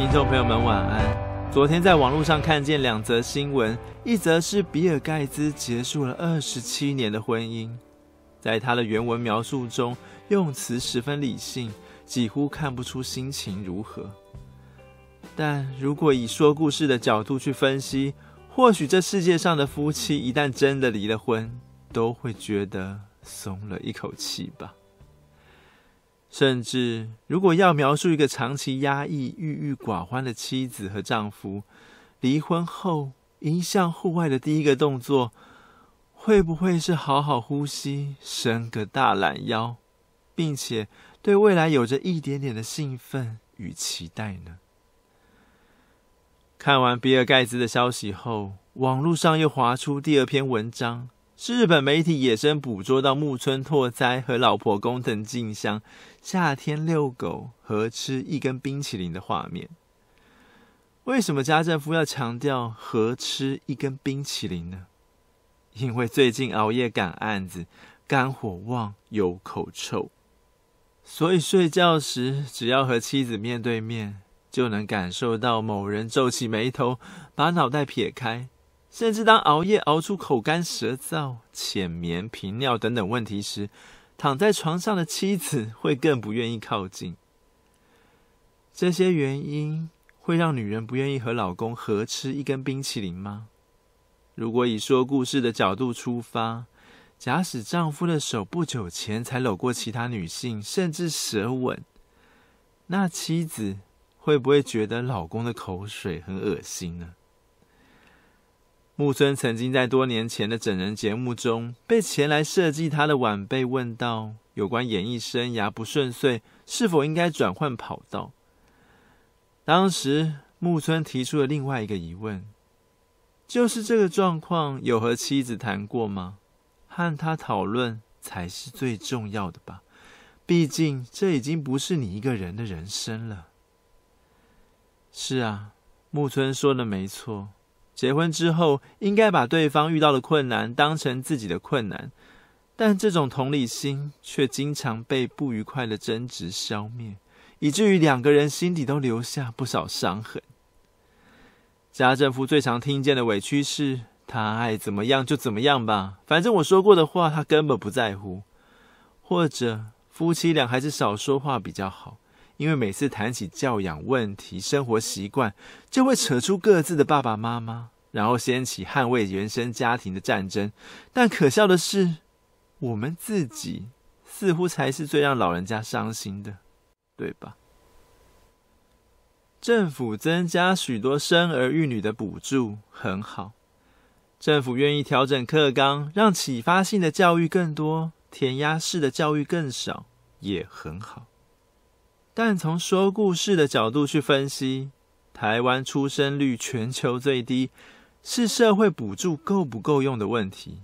听众朋友们，晚安。昨天在网络上看见两则新闻，一则是比尔盖茨结束了二十七年的婚姻，在他的原文描述中，用词十分理性，几乎看不出心情如何。但如果以说故事的角度去分析，或许这世界上的夫妻一旦真的离了婚，都会觉得松了一口气吧。甚至，如果要描述一个长期压抑、郁郁寡欢的妻子和丈夫，离婚后迎向户外的第一个动作，会不会是好好呼吸、伸个大懒腰，并且对未来有着一点点的兴奋与期待呢？看完比尔盖茨的消息后，网络上又划出第二篇文章。是日本媒体野生捕捉到木村拓哉和老婆工藤静香夏天遛狗和吃一根冰淇淋的画面。为什么家政夫要强调和吃一根冰淇淋呢？因为最近熬夜赶案子，肝火旺，有口臭，所以睡觉时只要和妻子面对面，就能感受到某人皱起眉头，把脑袋撇开。甚至当熬夜熬出口干舌燥、浅眠、频尿等等问题时，躺在床上的妻子会更不愿意靠近。这些原因会让女人不愿意和老公合吃一根冰淇淋吗？如果以说故事的角度出发，假使丈夫的手不久前才搂过其他女性，甚至舌吻，那妻子会不会觉得老公的口水很恶心呢？木村曾经在多年前的整人节目中，被前来设计他的晚辈问到有关演艺生涯不顺遂，是否应该转换跑道。当时木村提出了另外一个疑问，就是这个状况有和妻子谈过吗？和他讨论才是最重要的吧，毕竟这已经不是你一个人的人生了。是啊，木村说的没错。结婚之后，应该把对方遇到的困难当成自己的困难，但这种同理心却经常被不愉快的争执消灭，以至于两个人心底都留下不少伤痕。家政夫最常听见的委屈是：他爱怎么样就怎么样吧，反正我说过的话他根本不在乎。或者夫妻俩还是少说话比较好。因为每次谈起教养问题、生活习惯，就会扯出各自的爸爸妈妈，然后掀起捍卫原生家庭的战争。但可笑的是，我们自己似乎才是最让老人家伤心的，对吧？政府增加许多生儿育女的补助，很好。政府愿意调整课纲，让启发性的教育更多，填鸭式的教育更少，也很好。但从说故事的角度去分析，台湾出生率全球最低，是社会补助够不够用的问题，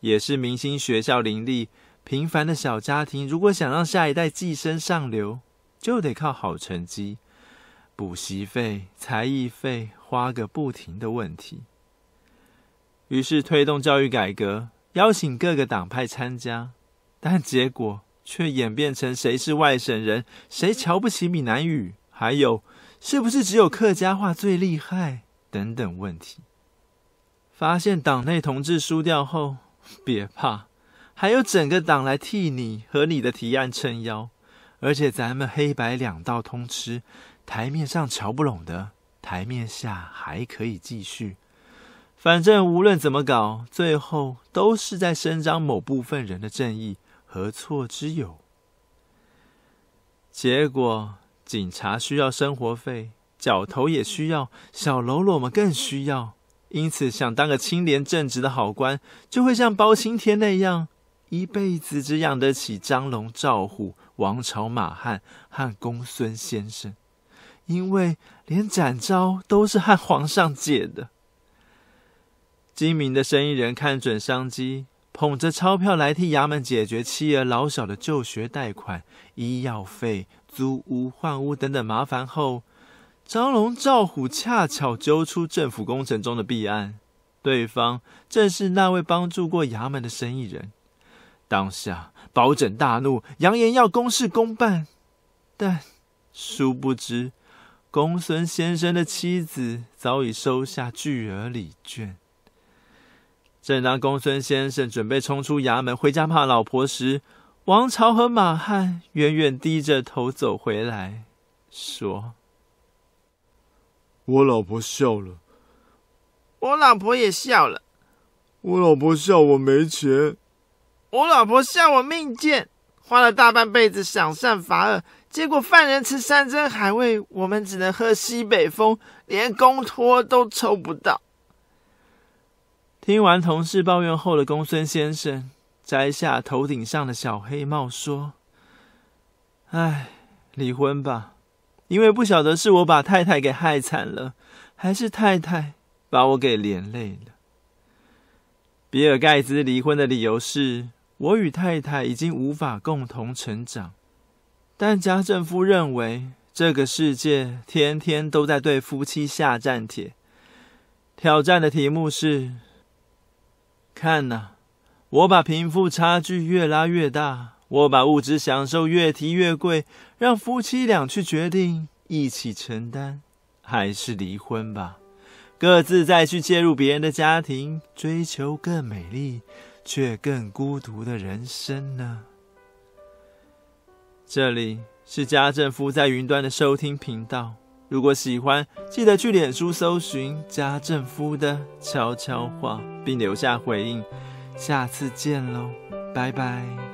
也是明星学校林立、平凡的小家庭如果想让下一代寄生上流，就得靠好成绩、补习费、才艺费花个不停的问题。于是推动教育改革，邀请各个党派参加，但结果，却演变成谁是外省人，谁瞧不起闽南语，还有是不是只有客家话最厉害等等问题。发现党内同志输掉后，别怕，还有整个党来替你和你的提案撑腰，而且咱们黑白两道通吃，台面上瞧不拢的，台面下还可以继续。反正无论怎么搞，最后都是在伸张某部分人的正义。何错之有？结果警察需要生活费，角头也需要，小喽啰们更需要。因此，想当个清廉正直的好官，就会像包青天那样，一辈子只养得起张龙赵虎、王朝马汉和公孙先生，因为连展昭都是和皇上借的。精明的生意人看准商机，捧着钞票来替衙门解决妻儿老小的就学贷款、医药费、租屋换屋等等麻烦后，张龙赵虎恰巧揪出政府工程中的弊案，对方正是那位帮助过衙门的生意人。当下包拯大怒，扬言要公事公办，但殊不知公孙先生的妻子早已收下巨额礼券。正当公孙先生准备冲出衙门回家骂老婆时，王朝和马汉远远低着头走回来，说：“我老婆笑了，我老婆也笑了，我老婆笑我没钱，我老婆笑我命贱，花了大半辈子赏善罚恶，结果犯人吃山珍海味，我们只能喝西北风，连公托都抽不到。”听完同事抱怨后的公孙先生，摘下头顶上的小黑帽，说：“唉，离婚吧，因为不晓得是我把太太给害惨了，还是太太把我给连累了。”比尔盖茨离婚的理由是：“我与太太已经无法共同成长。”但家政夫认为，这个世界天天都在对夫妻下战帖。挑战的题目是。看呐、我把贫富差距越拉越大，我把物质享受越提越贵，让夫妻俩去决定一起承担，还是离婚吧，各自再去介入别人的家庭，追求更美丽却更孤独的人生呢？这里是家政夫在云端的收听频道。如果喜欢，记得去脸书搜寻家政夫的悄悄话，并留下回应。下次见喽，拜拜。